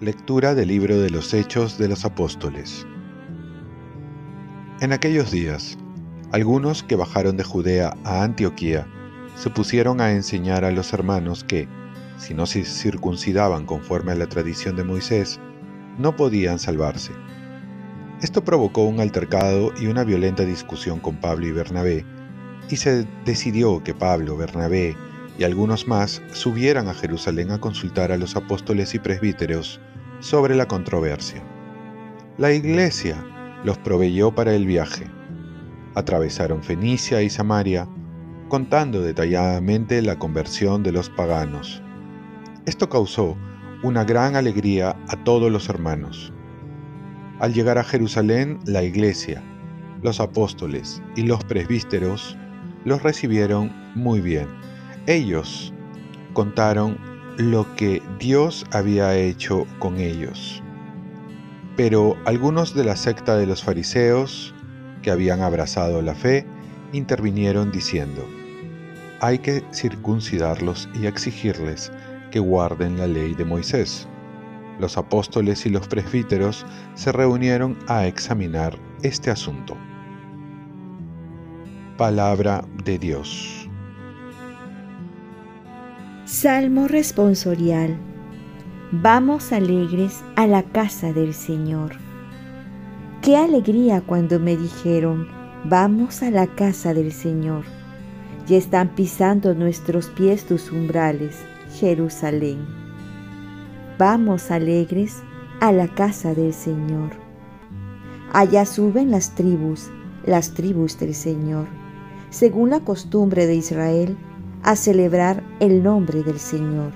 Lectura del libro de los Hechos de los Apóstoles. En aquellos días, algunos que bajaron de Judea a Antioquía se pusieron a enseñar a los hermanos que, si no se circuncidaban conforme a la tradición de Moisés, no podían salvarse. Esto provocó un altercado y una violenta discusión con Pablo y Bernabé, y se decidió que Pablo, Bernabé y algunos más subieran a Jerusalén a consultar a los apóstoles y presbíteros sobre la controversia. La iglesia los proveyó para el viaje. Atravesaron Fenicia y Samaria, contando detalladamente la conversión de los paganos. Esto causó una gran alegría a todos los hermanos. Al llegar a Jerusalén, la iglesia, los apóstoles y los presbíteros los recibieron muy bien. Ellos contaron lo que Dios había hecho con ellos. Pero algunos de la secta de los fariseos, que habían abrazado la fe, intervinieron diciendo, hay que circuncidarlos y exigirles que guarden la ley de Moisés. Los apóstoles y los presbíteros se reunieron a examinar este asunto. Palabra de Dios. Salmo responsorial. Vamos alegres a la casa del Señor. Qué alegría cuando me dijeron, vamos a la casa del Señor. Ya están pisando nuestros pies tus umbrales, Jerusalén. Vamos alegres a la casa del Señor. Allá suben las tribus, las tribus del Señor, según la costumbre de Israel a celebrar el nombre del Señor.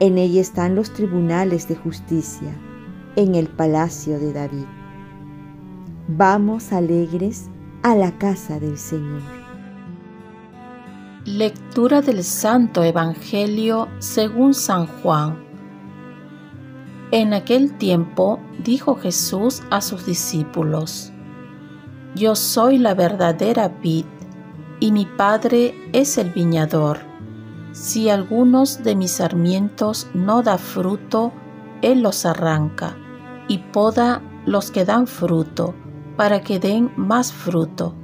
En ella están los tribunales de justicia, en el palacio de David. Vamos alegres a la casa del Señor. Lectura del Santo Evangelio según San Juan. En aquel tiempo dijo Jesús a sus discípulos, Yo soy la verdadera vid y mi Padre es el viñador. Si algunos de mis sarmientos no da fruto, Él los arranca y poda los que dan fruto, para que den más fruto.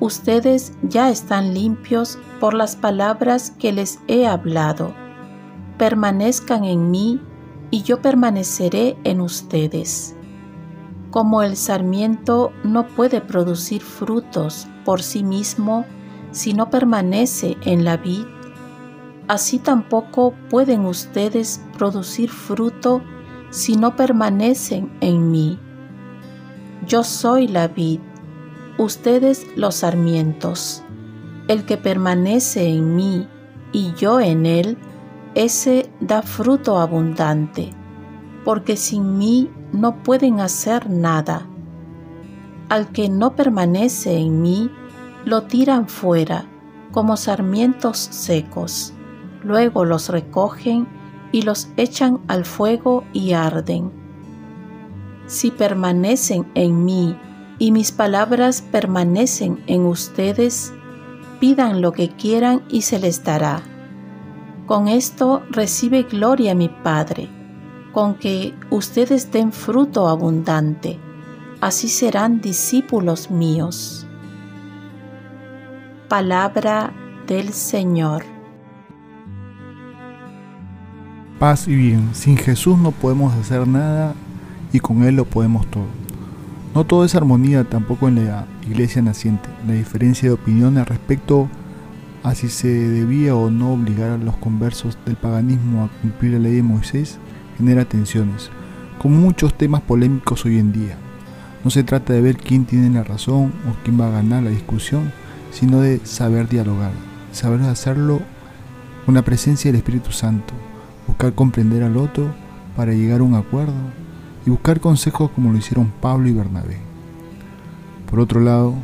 Ustedes ya están limpios por las palabras que les he hablado. Permanezcan en mí y yo permaneceré en ustedes. Como el sarmiento no puede producir frutos por sí mismo si no permanece en la vid, así tampoco pueden ustedes producir fruto si no permanecen en mí. Yo soy la vid, ustedes los sarmientos. El que permanece en mí y yo en él, ese da fruto abundante, porque sin mí no pueden hacer nada. Al que no permanece en mí, lo tiran fuera como sarmientos secos. Luego los recogen y los echan al fuego y arden. Si permanecen en mí y mis palabras permanecen en ustedes, pidan lo que quieran y se les dará. Con esto recibe gloria mi Padre con que ustedes den fruto abundante, así serán discípulos míos. Palabra del Señor. Paz y bien, sin Jesús no podemos hacer nada y con Él lo podemos todo. No todo es armonía tampoco en la iglesia naciente. La diferencia de opinión al respecto a si se debía o no obligar a los conversos del paganismo a cumplir la ley de Moisés genera tensiones, como muchos temas polémicos hoy en día. No se trata de ver quién tiene la razón o quién va a ganar la discusión, sino de saber dialogar, saber hacerlo con la presencia del Espíritu Santo, buscar comprender al otro para llegar a un acuerdo y buscar consejos como lo hicieron Pablo y Bernabé. Por otro lado,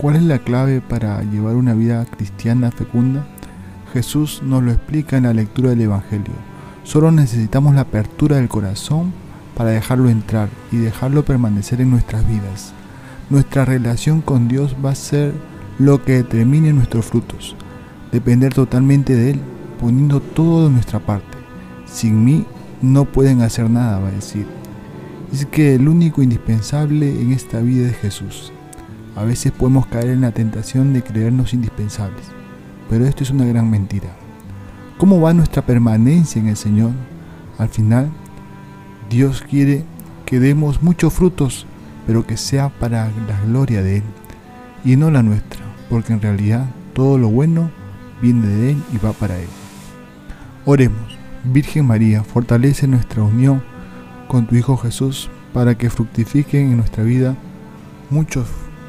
¿cuál es la clave para llevar una vida cristiana fecunda? Jesús nos lo explica en la lectura del Evangelio. Solo necesitamos la apertura del corazón para dejarlo entrar y dejarlo permanecer en nuestras vidas. Nuestra relación con Dios va a ser lo que determine nuestros frutos. Depender totalmente de Él, poniendo todo de nuestra parte. Sin mí no pueden hacer nada, va a decir. Es que el único indispensable en esta vida es Jesús. A veces podemos caer en la tentación de creernos indispensables, pero esto es una gran mentira. ¿Cómo va nuestra permanencia en el Señor? Al final, Dios quiere que demos muchos frutos, pero que sea para la gloria de Él y no la nuestra, porque en realidad todo lo bueno viene de Él y va para Él. Oremos, Virgen María, fortalece nuestra unión con tu Hijo Jesús para que fructifiquen en nuestra vida muchos